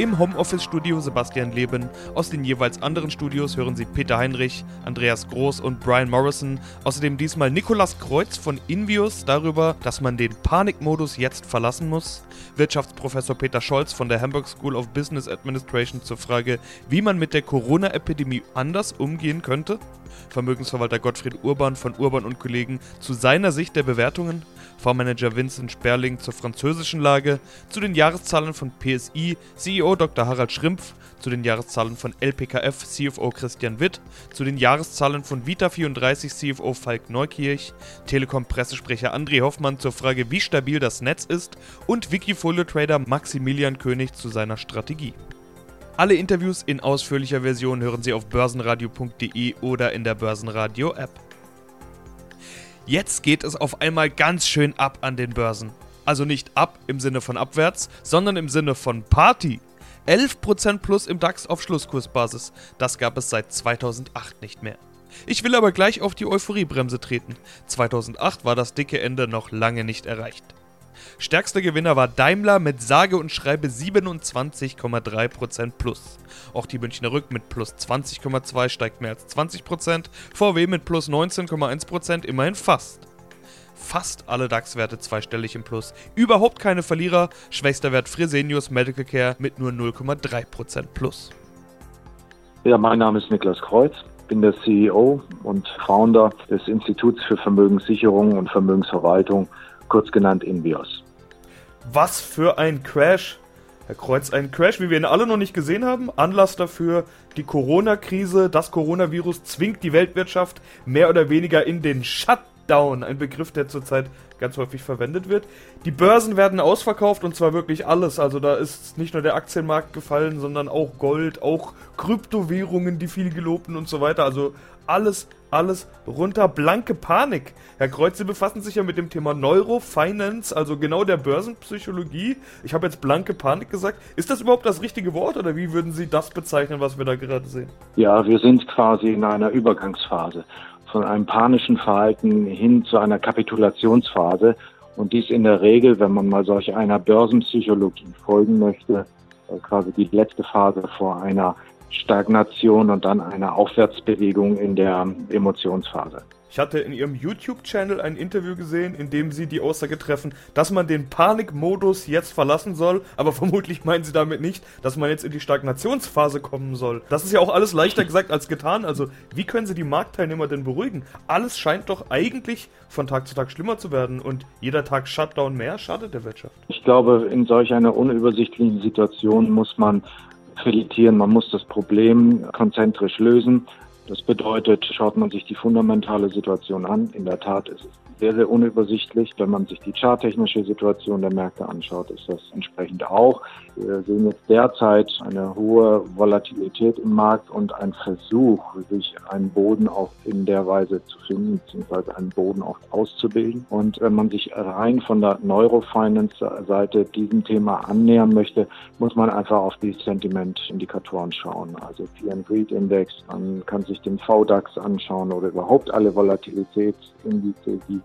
Im Homeoffice-Studio Sebastian Leben. Aus den jeweils anderen Studios hören Sie Peter Heinrich, Andreas Groß und Brian Morrison. Außerdem diesmal Nikolas Kreuz von Invius darüber, dass man den Panikmodus jetzt verlassen muss. Wirtschaftsprofessor Peter Scholz von der Hamburg School of Business Administration zur Frage, wie man mit der Corona-Epidemie anders umgehen könnte. Vermögensverwalter Gottfried Urban von Urban und Kollegen zu seiner Sicht der Bewertungen. Fondsmanager Vincent Sperling zur französischen Lage, zu den Jahreszahlen von PSI, CEO Dr. Harald Schrimpf, zu den Jahreszahlen von LPKF CFO Christian Witt, zu den Jahreszahlen von Vita34 CFO Falk Neukirch, Telekom-Pressesprecher André Hoffmann zur Frage, wie stabil das Netz ist und Wikifolio-Trader Maximilian König zu seiner Strategie. Alle Interviews in ausführlicher Version hören Sie auf börsenradio.de oder in der Börsenradio-App. Jetzt geht es auf einmal ganz schön ab an den Börsen. Also nicht ab im Sinne von abwärts, sondern im Sinne von Party. 11% plus im DAX auf Schlusskursbasis. Das gab es seit 2008 nicht mehr. Ich will aber gleich auf die Euphoriebremse treten. 2008 war das dicke Ende noch lange nicht erreicht. Stärkster Gewinner war Daimler mit sage und schreibe 27,3% plus. Auch die Münchner Rück mit plus 20,2 steigt mehr als 20%, VW mit plus 19,1% immerhin fast. Fast alle DAX-Werte zweistellig im Plus. Überhaupt keine Verlierer. Schwächster Wert Fresenius Medical Care mit nur 0,3% plus. Ja, mein Name ist Niklas Kreuz, bin der CEO und Founder des Instituts für Vermögenssicherung und Vermögensverwaltung, kurz genannt INVIOS. Was für ein Crash! Herr Kreuz, ein Crash, wie wir ihn alle noch nicht gesehen haben. Anlass dafür die Corona-Krise. Das Coronavirus zwingt die Weltwirtschaft mehr oder weniger in den Shutdown. Ein Begriff, der zurzeit ganz häufig verwendet wird. Die Börsen werden ausverkauft und zwar wirklich alles. Also da ist nicht nur der Aktienmarkt gefallen, sondern auch Gold, auch Kryptowährungen, die viel gelobten und so weiter. Also alles, alles runter. Blanke Panik. Herr Kreuz, Sie befassen sich ja mit dem Thema Neurofinance, also genau der Börsenpsychologie. Ich habe jetzt blanke Panik gesagt. Ist das überhaupt das richtige Wort oder wie würden Sie das bezeichnen, was wir da gerade sehen? Ja, wir sind quasi in einer Übergangsphase von einem panischen Verhalten hin zu einer Kapitulationsphase. Und dies in der Regel, wenn man mal solch einer Börsenpsychologie folgen möchte, äh, quasi die letzte Phase vor einer Stagnation und dann einer Aufwärtsbewegung in der Emotionsphase. Ich hatte in Ihrem YouTube-Channel ein Interview gesehen, in dem Sie die Aussage treffen, dass man den Panikmodus jetzt verlassen soll, aber vermutlich meinen Sie damit nicht, dass man jetzt in die Stagnationsphase kommen soll. Das ist ja auch alles leichter gesagt als getan. Also, wie können Sie die Marktteilnehmer denn beruhigen? Alles scheint doch eigentlich von Tag zu Tag schlimmer zu werden und jeder Tag Shutdown mehr schadet der Wirtschaft. Ich glaube, in solch einer unübersichtlichen Situation muss man filetieren, man muss das Problem konzentrisch lösen. Das bedeutet, schaut man sich die fundamentale Situation an. In der Tat ist es sehr, sehr unübersichtlich. Wenn man sich die charttechnische Situation der Märkte anschaut, ist das entsprechend auch. Wir sehen jetzt derzeit eine hohe Volatilität im Markt und ein Versuch, sich einen Boden auch in der Weise zu finden, beziehungsweise einen Boden auch auszubilden. Und wenn man sich rein von der Neurofinance-Seite diesem Thema annähern möchte, muss man einfach auf die Sentiment-Indikatoren schauen. Also Fear Greed Index, man kann sich den VDAX anschauen oder überhaupt alle Volatilitätsindize, die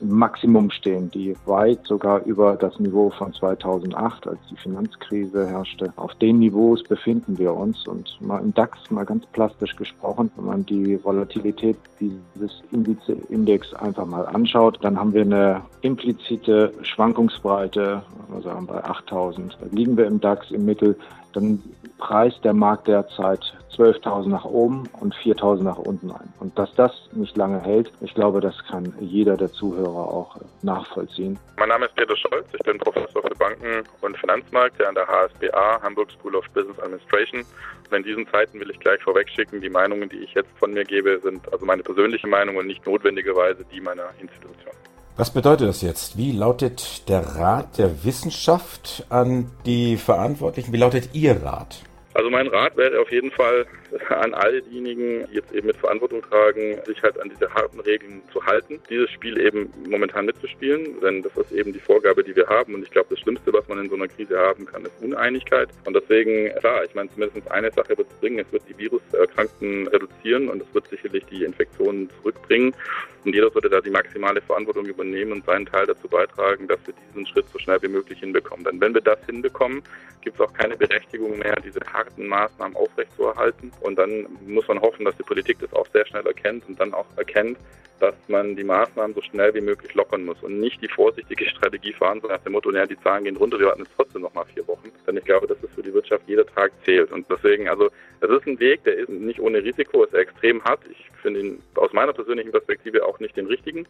Maximum stehen, die weit sogar über das Niveau von 2008, als die Finanzkrise herrschte. Auf den Niveaus befinden wir uns und mal im DAX mal ganz plastisch gesprochen, wenn man die Volatilität dieses Index einfach mal anschaut, dann haben wir eine implizite Schwankungsbreite, also bei 8000. Da liegen wir im DAX im Mittel, dann preist der Markt derzeit 12.000 nach oben und 4.000 nach unten ein. Und dass das nicht lange hält, ich glaube, das kann jeder der Zuhörer auch nachvollziehen. Mein Name ist Peter Scholz, ich bin Professor für Banken und Finanzmärkte an der HSBA, Hamburg School of Business Administration. Und in diesen Zeiten will ich gleich vorwegschicken, die Meinungen, die ich jetzt von mir gebe, sind also meine persönliche Meinung und nicht notwendigerweise die meiner Institution. Was bedeutet das jetzt? Wie lautet der Rat der Wissenschaft an die Verantwortlichen? Wie lautet Ihr Rat? Also mein Rat wäre auf jeden Fall, an all diejenigen, die jetzt eben mit Verantwortung tragen, sich halt an diese harten Regeln zu halten, dieses Spiel eben momentan mitzuspielen, denn das ist eben die Vorgabe, die wir haben. Und ich glaube, das Schlimmste, was man in so einer Krise haben kann, ist Uneinigkeit. Und deswegen, klar, ich meine, zumindest eine Sache wird es bringen, es wird die Viruserkrankten reduzieren und es wird sicherlich die Infektionen zurückbringen. Und jeder sollte da die maximale Verantwortung übernehmen und seinen Teil dazu beitragen, dass wir diesen Schritt so schnell wie möglich hinbekommen. Denn wenn wir das hinbekommen, gibt es auch keine Berechtigung mehr, diese harten Maßnahmen aufrechtzuerhalten. Und dann muss man hoffen, dass die Politik das auch sehr schnell erkennt und dann auch erkennt, dass man die Maßnahmen so schnell wie möglich lockern muss und nicht die vorsichtige Strategie fahren, so nach dem Motto, naja, die Zahlen gehen runter, wir warten jetzt trotzdem noch mal vier Wochen. Denn ich glaube, dass es für die Wirtschaft jeder Tag zählt. Und deswegen, also, es ist ein Weg, der ist nicht ohne Risiko, ist extrem hart. Ich finde ihn aus meiner persönlichen Perspektive auch nicht den richtigen.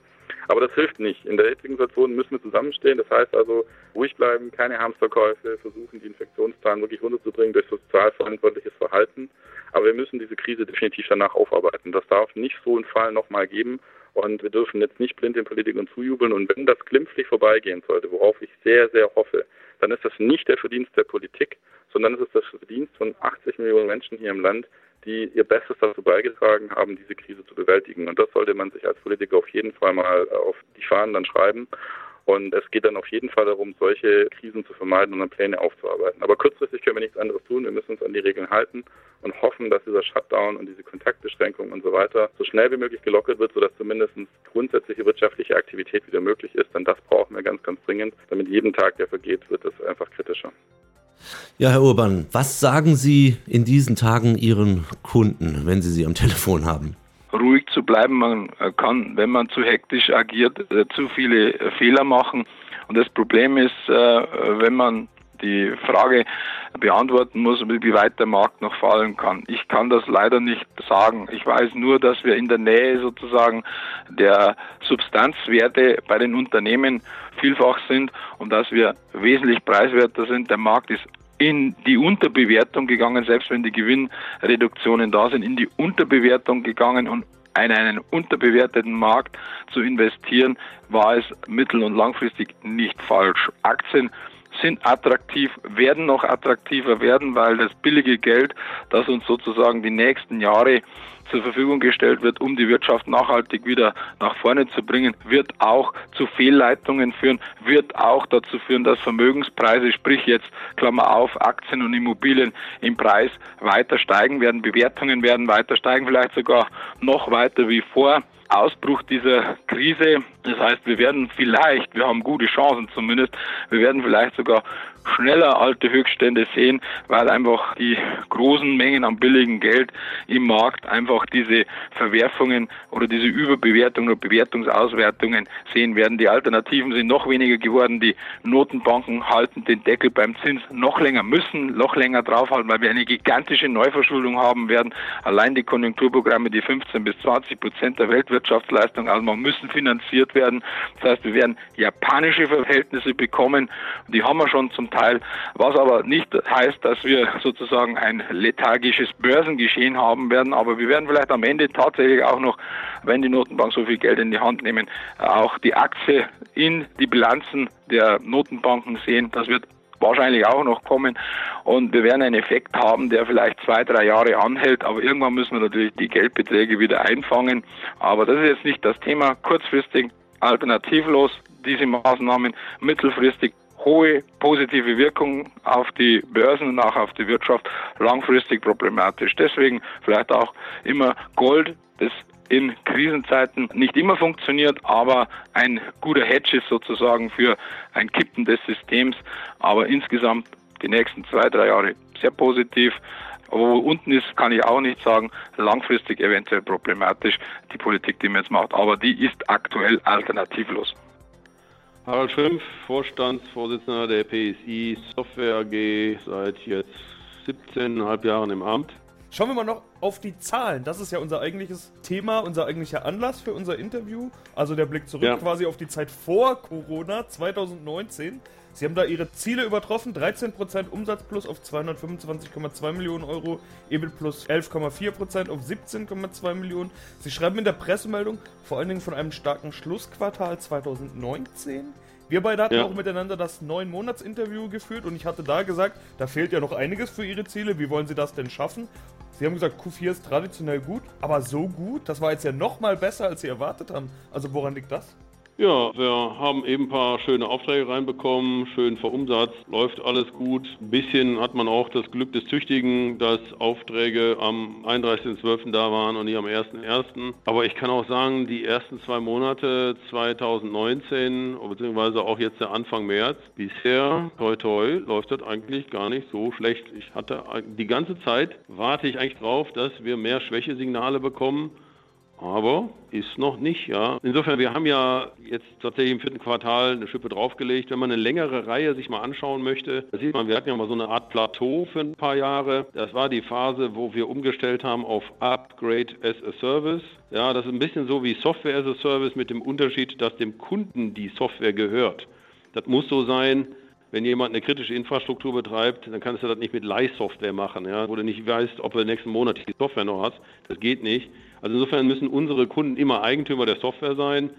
Aber das hilft nicht. In der jetzigen Situation müssen wir zusammenstehen. Das heißt also, ruhig bleiben, keine Hamsterkäufe, versuchen, die Infektionszahlen wirklich runterzubringen durch sozial verantwortliches Verhalten. Aber wir müssen diese Krise definitiv danach aufarbeiten. Das darf nicht so einen Fall nochmal geben. Und wir dürfen jetzt nicht blind den Politikern zujubeln. Und wenn das glimpflich vorbeigehen sollte, worauf ich sehr, sehr hoffe, dann ist das nicht der Verdienst der Politik, sondern es ist das Verdienst von 80 Millionen Menschen hier im Land, die ihr Bestes dazu beigetragen haben, diese Krise zu bewältigen. Und das sollte man sich als Politiker auf jeden Fall mal auf die Fahnen dann schreiben. Und es geht dann auf jeden Fall darum, solche Krisen zu vermeiden und dann Pläne aufzuarbeiten. Aber kurzfristig können wir nichts anderes tun. Wir müssen uns an die Regeln halten und hoffen, dass dieser Shutdown und diese Kontaktbeschränkungen und so weiter so schnell wie möglich gelockert wird, sodass zumindest grundsätzliche wirtschaftliche Aktivität wieder möglich ist. Denn das brauchen wir ganz, ganz dringend. Damit jeden Tag, der vergeht, wird es einfach kritischer. Ja, Herr Urban, was sagen Sie in diesen Tagen Ihren Kunden, wenn Sie sie am Telefon haben? Ruhig zu bleiben. Man kann, wenn man zu hektisch agiert, äh, zu viele äh, Fehler machen. Und das Problem ist, äh, wenn man die Frage beantworten muss, wie weit der Markt noch fallen kann. Ich kann das leider nicht sagen. Ich weiß nur, dass wir in der Nähe sozusagen der Substanzwerte bei den Unternehmen vielfach sind und dass wir wesentlich preiswerter sind. Der Markt ist in die Unterbewertung gegangen, selbst wenn die Gewinnreduktionen da sind, in die Unterbewertung gegangen und in einen unterbewerteten Markt zu investieren, war es mittel- und langfristig nicht falsch. Aktien sind attraktiv, werden noch attraktiver werden, weil das billige Geld, das uns sozusagen die nächsten Jahre zur Verfügung gestellt wird, um die Wirtschaft nachhaltig wieder nach vorne zu bringen, wird auch zu Fehlleitungen führen, wird auch dazu führen, dass Vermögenspreise, sprich jetzt Klammer auf, Aktien und Immobilien im Preis weiter steigen werden, Bewertungen werden weiter steigen, vielleicht sogar noch weiter wie vor. Ausbruch dieser Krise. Das heißt, wir werden vielleicht, wir haben gute Chancen zumindest, wir werden vielleicht sogar schneller alte Höchststände sehen, weil einfach die großen Mengen an billigem Geld im Markt einfach diese Verwerfungen oder diese Überbewertungen oder Bewertungsauswertungen sehen werden. Die Alternativen sind noch weniger geworden. Die Notenbanken halten den Deckel beim Zins noch länger, müssen noch länger draufhalten, weil wir eine gigantische Neuverschuldung haben werden. Allein die Konjunkturprogramme, die 15 bis 20 Prozent der Weltwirtschaftsleistung ausmachen, müssen finanziert werden. Das heißt, wir werden japanische Verhältnisse bekommen. Die haben wir schon zum Teil, was aber nicht heißt, dass wir sozusagen ein lethargisches Börsengeschehen haben werden, aber wir werden vielleicht am Ende tatsächlich auch noch, wenn die Notenbank so viel Geld in die Hand nehmen, auch die Aktie in die Bilanzen der Notenbanken sehen. Das wird wahrscheinlich auch noch kommen. Und wir werden einen Effekt haben, der vielleicht zwei, drei Jahre anhält. Aber irgendwann müssen wir natürlich die Geldbeträge wieder einfangen. Aber das ist jetzt nicht das Thema. Kurzfristig alternativlos diese Maßnahmen, mittelfristig hohe positive Wirkung auf die Börsen und auch auf die Wirtschaft langfristig problematisch. Deswegen vielleicht auch immer Gold, das in Krisenzeiten nicht immer funktioniert, aber ein guter Hedge ist sozusagen für ein Kippen des Systems. Aber insgesamt die nächsten zwei, drei Jahre sehr positiv. Wo unten ist, kann ich auch nicht sagen. Langfristig eventuell problematisch, die Politik, die man jetzt macht. Aber die ist aktuell alternativlos. Harald Schimpf, Vorstandsvorsitzender der PSI Software AG, seit jetzt 17,5 Jahren im Amt. Schauen wir mal noch auf die Zahlen. Das ist ja unser eigentliches Thema, unser eigentlicher Anlass für unser Interview. Also der Blick zurück ja. quasi auf die Zeit vor Corona 2019. Sie haben da Ihre Ziele übertroffen. 13% Umsatz plus auf 225,2 Millionen Euro, EBIT plus 11,4% auf 17,2 Millionen. Sie schreiben in der Pressemeldung vor allen Dingen von einem starken Schlussquartal 2019. Wir beide hatten ja. auch miteinander das neun Monats Interview geführt und ich hatte da gesagt, da fehlt ja noch einiges für Ihre Ziele. Wie wollen Sie das denn schaffen? Sie haben gesagt, Q4 ist traditionell gut, aber so gut, das war jetzt ja noch mal besser, als Sie erwartet haben. Also woran liegt das? Ja, wir haben eben ein paar schöne Aufträge reinbekommen, schön verumsatzt, läuft alles gut. Ein bisschen hat man auch das Glück des Tüchtigen, dass Aufträge am 31.12. da waren und nicht am 1.1. Aber ich kann auch sagen, die ersten zwei Monate 2019, beziehungsweise auch jetzt der Anfang März, bisher, toi toi, läuft das eigentlich gar nicht so schlecht. Ich hatte die ganze Zeit, warte ich eigentlich drauf, dass wir mehr Schwächesignale bekommen aber ist noch nicht, ja. Insofern, wir haben ja jetzt tatsächlich im vierten Quartal eine Schippe draufgelegt. Wenn man eine längere Reihe sich mal anschauen möchte, da sieht man, wir hatten ja mal so eine Art Plateau für ein paar Jahre. Das war die Phase, wo wir umgestellt haben auf Upgrade as a Service. Ja, das ist ein bisschen so wie Software as a Service mit dem Unterschied, dass dem Kunden die Software gehört. Das muss so sein, wenn jemand eine kritische Infrastruktur betreibt, dann kannst du das nicht mit Leihsoftware machen, ja, wo du nicht weißt, ob du nächsten Monat die Software noch hast. Das geht nicht. Also insofern müssen unsere Kunden immer Eigentümer der Software sein.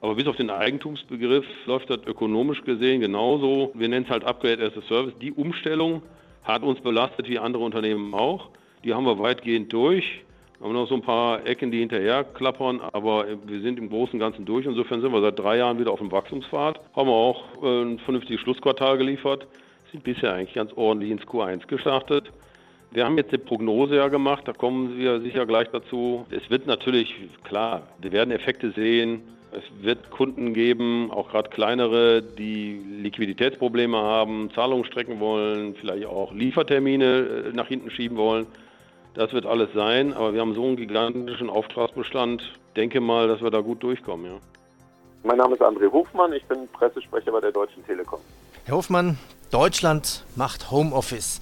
Aber bis auf den Eigentumsbegriff läuft das ökonomisch gesehen genauso. Wir nennen es halt Upgrade as a Service. Die Umstellung hat uns belastet wie andere Unternehmen auch. Die haben wir weitgehend durch. Wir haben noch so ein paar Ecken, die hinterher klappern, aber wir sind im Großen und Ganzen durch. Insofern sind wir seit drei Jahren wieder auf dem Wachstumspfad. Haben wir auch äh, ein vernünftiges Schlussquartal geliefert. Sind bisher eigentlich ganz ordentlich ins Q1 gestartet. Wir haben jetzt eine Prognose ja gemacht, da kommen wir sicher gleich dazu. Es wird natürlich, klar, wir werden Effekte sehen. Es wird Kunden geben, auch gerade kleinere, die Liquiditätsprobleme haben, Zahlungen strecken wollen, vielleicht auch Liefertermine äh, nach hinten schieben wollen. Das wird alles sein, aber wir haben so einen gigantischen Auftragsbestand. Denke mal, dass wir da gut durchkommen, ja. Mein Name ist André Hofmann, ich bin Pressesprecher bei der Deutschen Telekom. Herr Hofmann, Deutschland macht Homeoffice.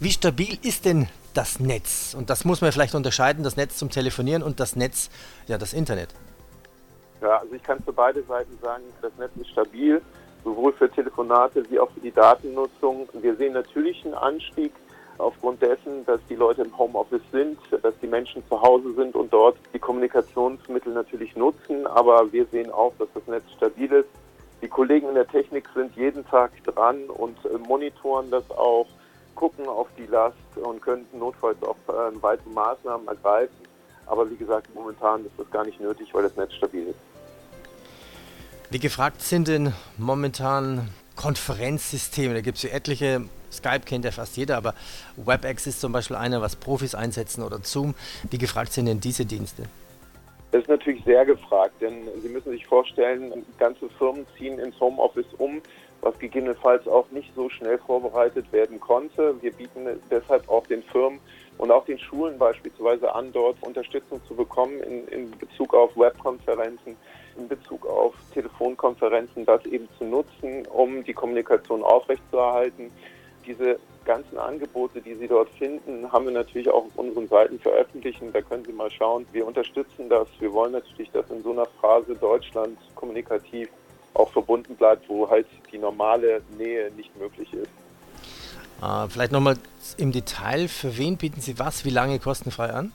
Wie stabil ist denn das Netz? Und das muss man vielleicht unterscheiden, das Netz zum Telefonieren und das Netz, ja, das Internet. Ja, also ich kann für beide Seiten sagen, das Netz ist stabil, sowohl für Telefonate wie auch für die Datennutzung. Wir sehen natürlich einen Anstieg aufgrund dessen, dass die Leute im Homeoffice sind, dass die Menschen zu Hause sind und dort die Kommunikationsmittel natürlich nutzen. Aber wir sehen auch, dass das Netz stabil ist. Die Kollegen in der Technik sind jeden Tag dran und äh, monitoren das auch gucken auf die Last und könnten notfalls auch äh, weitere Maßnahmen ergreifen. Aber wie gesagt, momentan ist das gar nicht nötig, weil das Netz stabil ist. Wie gefragt sind denn momentan Konferenzsysteme? Da gibt es ja etliche. Skype kennt ja fast jeder, aber WebEx ist zum Beispiel einer, was Profis einsetzen oder Zoom. Wie gefragt sind denn diese Dienste? Das ist natürlich sehr gefragt, denn Sie müssen sich vorstellen, ganze Firmen ziehen ins Homeoffice um was gegebenenfalls auch nicht so schnell vorbereitet werden konnte. Wir bieten deshalb auch den Firmen und auch den Schulen beispielsweise an, dort Unterstützung zu bekommen in, in Bezug auf Webkonferenzen, in Bezug auf Telefonkonferenzen, das eben zu nutzen, um die Kommunikation aufrechtzuerhalten. Diese ganzen Angebote, die Sie dort finden, haben wir natürlich auch auf unseren Seiten veröffentlicht. Da können Sie mal schauen. Wir unterstützen das. Wir wollen natürlich, dass in so einer Phase Deutschland kommunikativ auch verbunden bleibt, wo halt die normale Nähe nicht möglich ist. Äh, vielleicht nochmal im Detail, für wen bieten Sie was, wie lange kostenfrei an?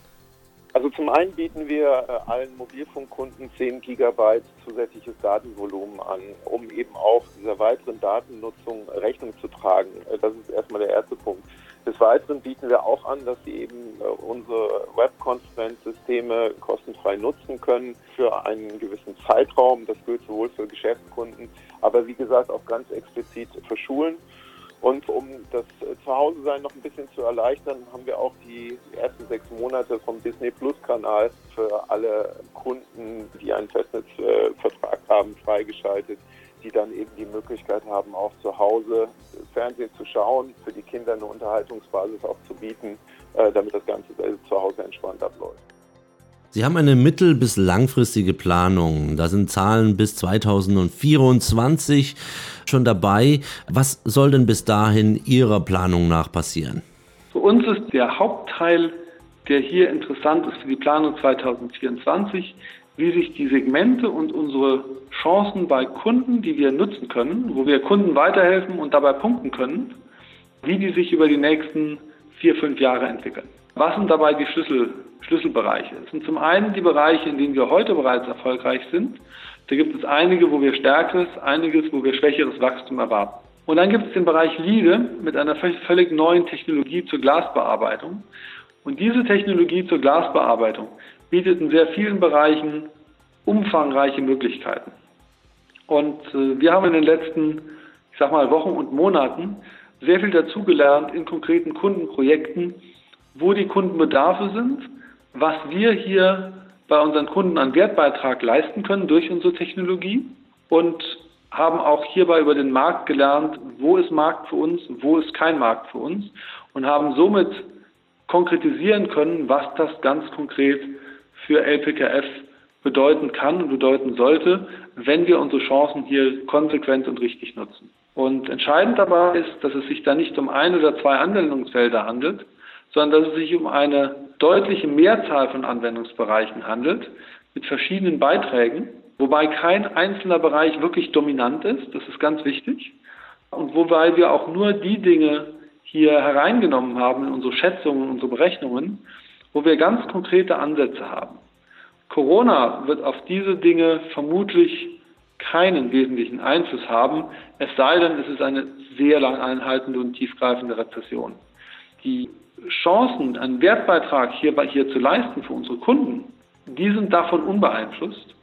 Also zum einen bieten wir äh, allen Mobilfunkkunden 10 Gigabyte zusätzliches Datenvolumen an, um eben auch dieser weiteren Datennutzung Rechnung zu tragen. Äh, das ist erstmal der erste Punkt. Des Weiteren bieten wir auch an, dass sie eben äh, unsere Webkonferenzsysteme kostenfrei nutzen können für einen gewissen Zeitraum. Das gilt sowohl für Geschäftskunden, aber wie gesagt auch ganz explizit für Schulen. Und um das Zuhause-Sein noch ein bisschen zu erleichtern, haben wir auch die ersten sechs Monate vom Disney Plus Kanal für alle Kunden, die einen Festnetzvertrag haben, freigeschaltet die dann eben die Möglichkeit haben, auch zu Hause Fernsehen zu schauen, für die Kinder eine Unterhaltungsbasis auch zu bieten, äh, damit das Ganze zu Hause entspannt abläuft. Sie haben eine mittel- bis langfristige Planung. Da sind Zahlen bis 2024 schon dabei. Was soll denn bis dahin Ihrer Planung nach passieren? Für uns ist der Hauptteil, der hier interessant ist für die Planung 2024, wie sich die Segmente und unsere Chancen bei Kunden, die wir nutzen können, wo wir Kunden weiterhelfen und dabei punkten können, wie die sich über die nächsten vier, fünf Jahre entwickeln. Was sind dabei die Schlüssel, Schlüsselbereiche? Es sind zum einen die Bereiche, in denen wir heute bereits erfolgreich sind. Da gibt es einige, wo wir stärkeres, einiges, wo wir schwächeres Wachstum erwarten. Und dann gibt es den Bereich LIDE mit einer völlig neuen Technologie zur Glasbearbeitung, Und diese Technologie zur Glasbearbeitung bietet in sehr vielen Bereichen umfangreiche Möglichkeiten. Und äh, wir haben in den letzten, ich sag mal, Wochen und Monaten sehr viel dazugelernt in konkreten Kundenprojekten, wo die Kundenbedarfe sind, was wir hier bei unseren Kunden an Wertbeitrag leisten können durch unsere Technologie und haben auch hierbei über den Markt gelernt, wo ist Markt für uns, wo ist kein Markt für uns und haben somit konkretisieren können, was das ganz konkret für LPKF bedeuten kann und bedeuten sollte, wenn wir unsere Chancen hier konsequent und richtig nutzen. Und entscheidend dabei ist, dass es sich da nicht um ein oder zwei Anwendungsfelder handelt, sondern dass es sich um eine deutliche Mehrzahl von Anwendungsbereichen handelt, mit verschiedenen Beiträgen, wobei kein einzelner Bereich wirklich dominant ist, das ist ganz wichtig, und wobei wir auch nur die Dinge hier hereingenommen haben in unsere Schätzungen, unsere Berechnungen, wo wir ganz konkrete Ansätze haben. Corona wird auf diese Dinge vermutlich keinen wesentlichen Einfluss haben, es sei denn, es ist eine sehr lang anhaltende und tiefgreifende Rezession. Die Chancen, einen Wertbeitrag hier, hier zu leisten für unsere Kunden, die sind davon unbeeinflusst.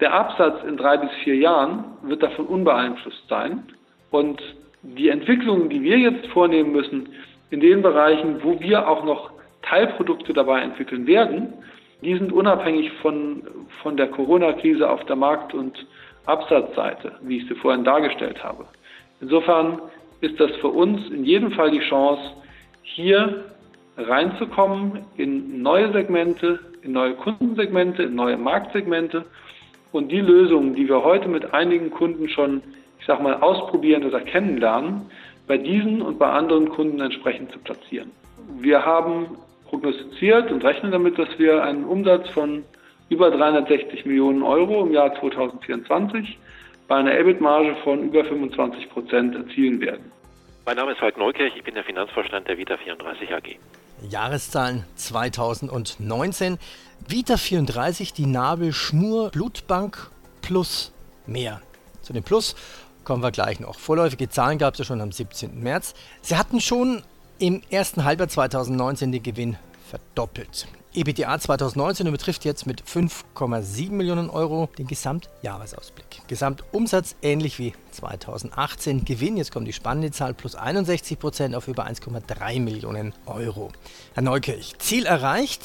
Der Absatz in drei bis vier Jahren wird davon unbeeinflusst sein. Und die Entwicklungen, die wir jetzt vornehmen müssen, in den Bereichen, wo wir auch noch Teilprodukte dabei entwickeln werden, die sind unabhängig von, von der Corona-Krise auf der Markt- und Absatzseite, wie ich sie vorhin dargestellt habe. Insofern ist das für uns in jedem Fall die Chance, hier reinzukommen in neue Segmente, in neue Kundensegmente, in neue Marktsegmente und die Lösungen, die wir heute mit einigen Kunden schon, ich sag mal, ausprobieren oder kennenlernen, bei diesen und bei anderen Kunden entsprechend zu platzieren. Wir haben prognostiziert und rechnen damit, dass wir einen Umsatz von über 360 Millionen Euro im Jahr 2024 bei einer EBIT-Marge von über 25 Prozent erzielen werden. Mein Name ist Falk Neukirch, ich bin der Finanzvorstand der Vita 34 AG. Jahreszahlen 2019. Vita 34, die Nabelschnur Blutbank plus mehr. Zu dem Plus kommen wir gleich noch. Vorläufige Zahlen gab es ja schon am 17. März. Sie hatten schon im ersten Halbjahr 2019 den Gewinn verdoppelt. EBITDA 2019 übertrifft jetzt mit 5,7 Millionen Euro den Gesamtjahresausblick. Gesamtumsatz ähnlich wie 2018. Gewinn, jetzt kommt die spannende Zahl, plus 61 Prozent auf über 1,3 Millionen Euro. Herr Neukirch, Ziel erreicht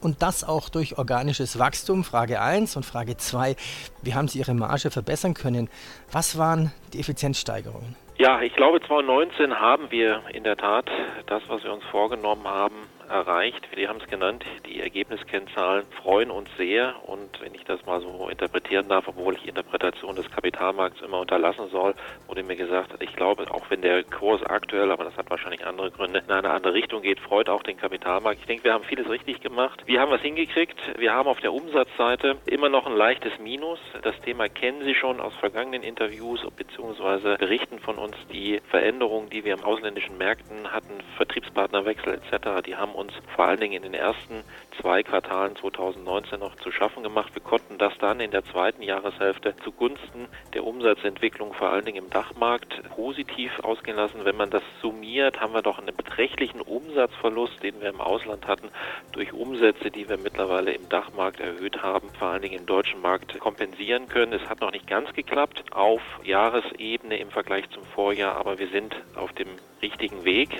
und das auch durch organisches Wachstum. Frage 1 und Frage 2. Wie haben Sie Ihre Marge verbessern können? Was waren die Effizienzsteigerungen? Ja, ich glaube 2019 haben wir in der Tat das, was wir uns vorgenommen haben, erreicht. Wir haben es genannt, die Ergebniskennzahlen freuen uns sehr und wenn ich das mal so interpretieren darf, obwohl ich Interpretation des Kapitalmarkts immer unterlassen soll, wurde mir gesagt, ich glaube, auch wenn der Kurs aktuell, aber das hat wahrscheinlich andere Gründe, in eine andere Richtung geht, freut auch den Kapitalmarkt. Ich denke, wir haben vieles richtig gemacht. Wir haben was hingekriegt. Wir haben auf der Umsatzseite immer noch ein leichtes Minus. Das Thema kennen Sie schon aus vergangenen Interviews bzw. Berichten von uns. Die Veränderungen, die wir im ausländischen Märkten hatten, Vertriebspartnerwechsel etc., die haben uns vor allen Dingen in den ersten zwei Quartalen 2019 noch zu schaffen gemacht. Wir konnten das dann in der zweiten Jahreshälfte zugunsten der Umsatzentwicklung vor allen Dingen im Dachmarkt positiv ausgehen lassen. Wenn man das summiert, haben wir doch einen beträchtlichen Umsatzverlust, den wir im Ausland hatten, durch Umsätze, die wir mittlerweile im Dachmarkt erhöht haben, vor allen Dingen im deutschen Markt kompensieren können. Es hat noch nicht ganz geklappt auf Jahresebene im Vergleich zum Vorjahr, aber wir sind auf dem richtigen Weg,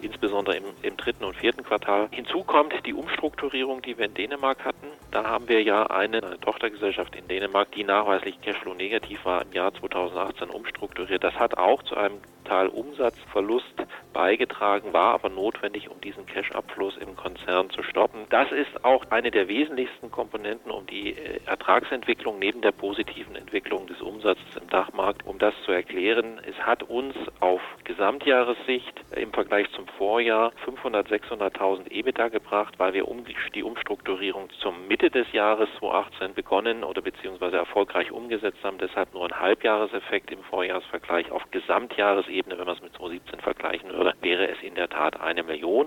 insbesondere im, im dritten und vierten Quartal. Hinzu kommt die Umstrukturierung, die wir in Dänemark hatten. Da haben wir ja eine, eine Tochtergesellschaft in Dänemark, die nachweislich Cashflow negativ war, im Jahr 2018 umstrukturiert. Das hat auch zu einem Umsatzverlust beigetragen, war aber notwendig, um diesen Cash-Abfluss im Konzern zu stoppen. Das ist auch eine der wesentlichsten Komponenten, um die äh, Ertragsentwicklung neben der positiven Entwicklung des Umsatzes im Dachmarkt, um das zu erklären. Es hat uns auf Gesamtjahressicht im Vergleich zum Vorjahr 500, 600.000 EBITDA gebracht, weil wir die Umstrukturierung zum Mitte des Jahres 2018 begonnen oder beziehungsweise erfolgreich umgesetzt haben. Deshalb nur ein Halbjahreseffekt im Vorjahresvergleich auf Gesamtjahresebene, wenn man es mit 2017 vergleichen würde, wäre es in der Tat eine Million.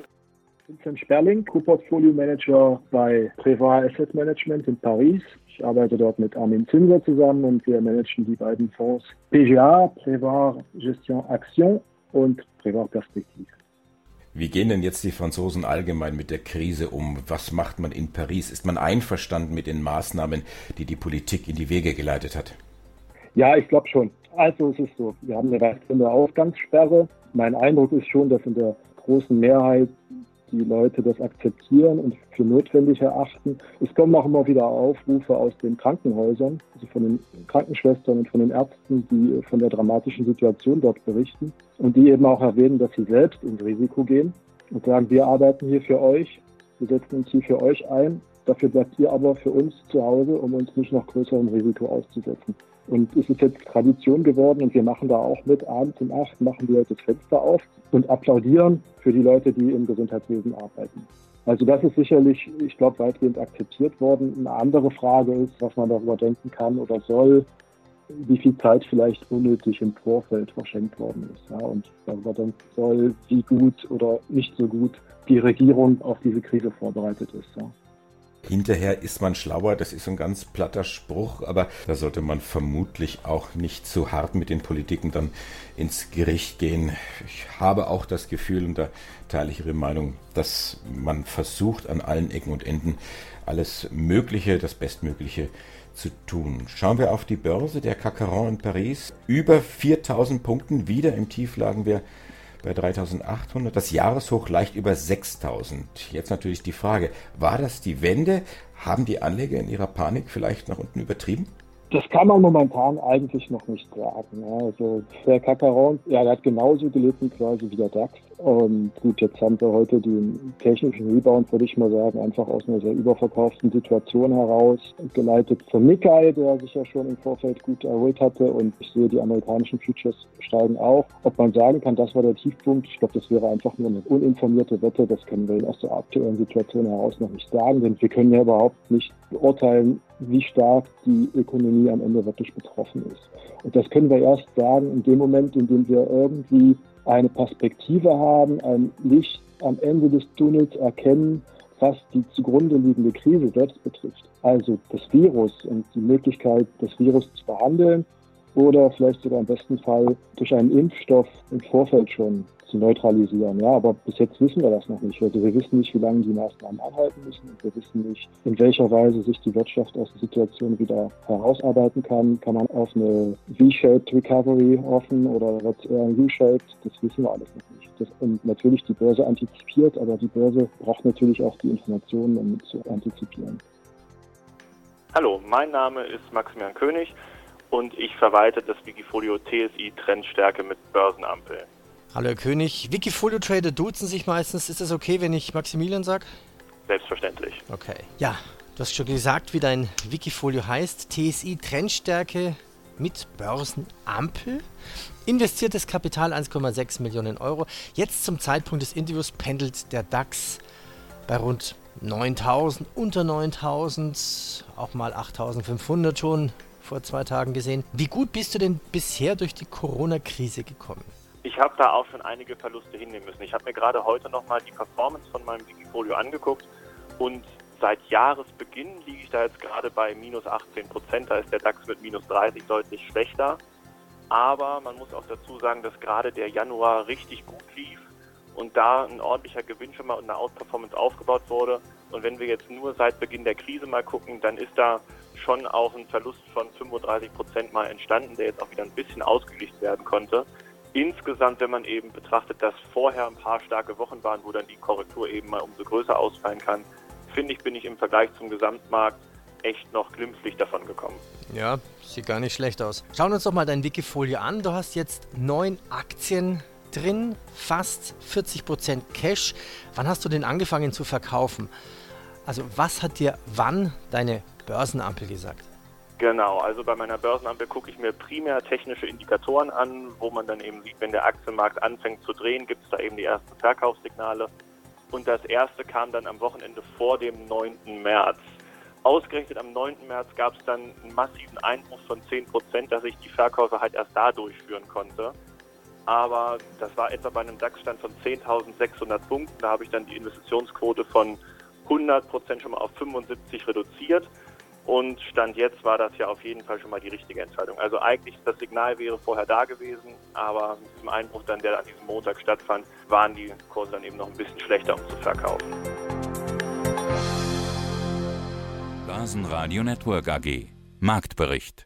Vincent Sperling, Co-Portfolio Manager bei Prévoir Asset Management in Paris. Ich arbeite dort mit Armin Zinser zusammen und wir managen die beiden Fonds PGA, Prévoir Gestion Action und Prévoir Perspektive. Wie gehen denn jetzt die Franzosen allgemein mit der Krise um? Was macht man in Paris? Ist man einverstanden mit den Maßnahmen, die die Politik in die Wege geleitet hat? Ja, ich glaube schon. Also es ist so, wir haben eine weitgehende Ausgangssperre. Mein Eindruck ist schon, dass in der großen Mehrheit die Leute das akzeptieren und für notwendig erachten. Es kommen auch immer wieder Aufrufe aus den Krankenhäusern, also von den Krankenschwestern und von den Ärzten, die von der dramatischen Situation dort berichten und die eben auch erwähnen, dass sie selbst ins Risiko gehen und sagen, wir arbeiten hier für euch, wir setzen uns hier für euch ein, dafür bleibt ihr aber für uns zu Hause, um uns nicht noch größerem Risiko auszusetzen. Und es ist jetzt Tradition geworden und wir machen da auch mit. Abends um acht machen wir das Fenster auf und applaudieren für die Leute, die im Gesundheitswesen arbeiten. Also das ist sicherlich, ich glaube, weitgehend akzeptiert worden. Eine andere Frage ist, was man darüber denken kann oder soll, wie viel Zeit vielleicht unnötig im Vorfeld verschenkt worden ist. Ja, und darüber denken soll, wie gut oder nicht so gut die Regierung auf diese Krise vorbereitet ist. Ja. Hinterher ist man schlauer, das ist ein ganz platter Spruch, aber da sollte man vermutlich auch nicht zu hart mit den Politiken dann ins Gericht gehen. Ich habe auch das Gefühl, und da teile ich Ihre Meinung, dass man versucht, an allen Ecken und Enden alles Mögliche, das Bestmögliche zu tun. Schauen wir auf die Börse der Cacaron in Paris. Über 4000 Punkten, wieder im Tief lagen wir bei 3800, das Jahreshoch leicht über 6000. Jetzt natürlich die Frage, war das die Wende? Haben die Anleger in ihrer Panik vielleicht nach unten übertrieben? Das kann man momentan eigentlich noch nicht sagen. Also der Kakaron, ja, der hat genauso gelitten quasi wie der DAX. Und gut, jetzt haben wir heute den technischen Rebound, würde ich mal sagen, einfach aus einer sehr überverkauften Situation heraus, geleitet von Nikkei, der sich ja schon im Vorfeld gut erholt hatte. Und ich sehe, die amerikanischen Futures steigen auch. Ob man sagen kann, das war der Tiefpunkt, ich glaube, das wäre einfach nur eine uninformierte Wette. Das können wir aus der aktuellen Situation heraus noch nicht sagen, denn wir können ja überhaupt nicht beurteilen, wie stark die Ökonomie am Ende wirklich betroffen ist. Und das können wir erst sagen in dem Moment, in dem wir irgendwie eine Perspektive haben, ein Licht am Ende des Tunnels erkennen, was die zugrunde liegende Krise selbst betrifft. Also das Virus und die Möglichkeit, das Virus zu behandeln oder vielleicht sogar im besten Fall durch einen Impfstoff im Vorfeld schon zu neutralisieren. Ja, aber bis jetzt wissen wir das noch nicht. Also wir wissen nicht, wie lange die Maßnahmen anhalten müssen. Wir wissen nicht, in welcher Weise sich die Wirtschaft aus der Situation wieder herausarbeiten kann. Kann man auf eine V-shaped Recovery hoffen oder wird eher ein U-shaped? Das wissen wir alles noch nicht. Das, und natürlich die Börse antizipiert, aber die Börse braucht natürlich auch die Informationen, um zu antizipieren. Hallo, mein Name ist Maximilian König und ich verwalte das Wikifolio TSI Trendstärke mit Börsenampel. Hallo Herr König. Wikifolio Trader duzen sich meistens. Ist das okay, wenn ich Maximilian sage? Selbstverständlich. Okay. Ja, du hast schon gesagt, wie dein Wikifolio heißt. TSI Trendstärke mit Börsenampel. Investiertes Kapital 1,6 Millionen Euro. Jetzt zum Zeitpunkt des Interviews pendelt der DAX bei rund 9000, unter 9000, auch mal 8500 schon vor zwei Tagen gesehen. Wie gut bist du denn bisher durch die Corona-Krise gekommen? Ich habe da auch schon einige Verluste hinnehmen müssen. Ich habe mir gerade heute nochmal die Performance von meinem Wikifolio angeguckt und seit Jahresbeginn liege ich da jetzt gerade bei minus 18 Prozent. Da ist der DAX mit minus 30 deutlich schlechter. Aber man muss auch dazu sagen, dass gerade der Januar richtig gut lief und da ein ordentlicher Gewinn schon mal und eine Outperformance aufgebaut wurde. Und wenn wir jetzt nur seit Beginn der Krise mal gucken, dann ist da schon auch ein Verlust von 35 Prozent mal entstanden, der jetzt auch wieder ein bisschen ausgeglichen werden konnte insgesamt, wenn man eben betrachtet, dass vorher ein paar starke Wochen waren, wo dann die Korrektur eben mal umso größer ausfallen kann, finde ich, bin ich im Vergleich zum Gesamtmarkt echt noch glimpflich davon gekommen. Ja, sieht gar nicht schlecht aus. Schauen wir uns doch mal dein Wikifolio an. Du hast jetzt neun Aktien drin, fast 40% Cash. Wann hast du denn angefangen zu verkaufen? Also was hat dir wann deine Börsenampel gesagt? Genau, also bei meiner Börsenampel gucke ich mir primär technische Indikatoren an, wo man dann eben sieht, wenn der Aktienmarkt anfängt zu drehen, gibt es da eben die ersten Verkaufssignale. Und das erste kam dann am Wochenende vor dem 9. März. Ausgerechnet am 9. März gab es dann einen massiven Einbruch von 10 Prozent, dass ich die Verkäufe halt erst da durchführen konnte. Aber das war etwa bei einem DAX-Stand von 10.600 Punkten. Da habe ich dann die Investitionsquote von 100 Prozent schon mal auf 75 reduziert Und Stand jetzt war das ja auf jeden Fall schon mal die richtige Entscheidung. Also eigentlich das Signal wäre vorher da gewesen, aber mit diesem Einbruch dann, der an diesem Montag stattfand, waren die Kurse dann eben noch ein bisschen schlechter, um zu verkaufen. Börsenradio Network AG Marktbericht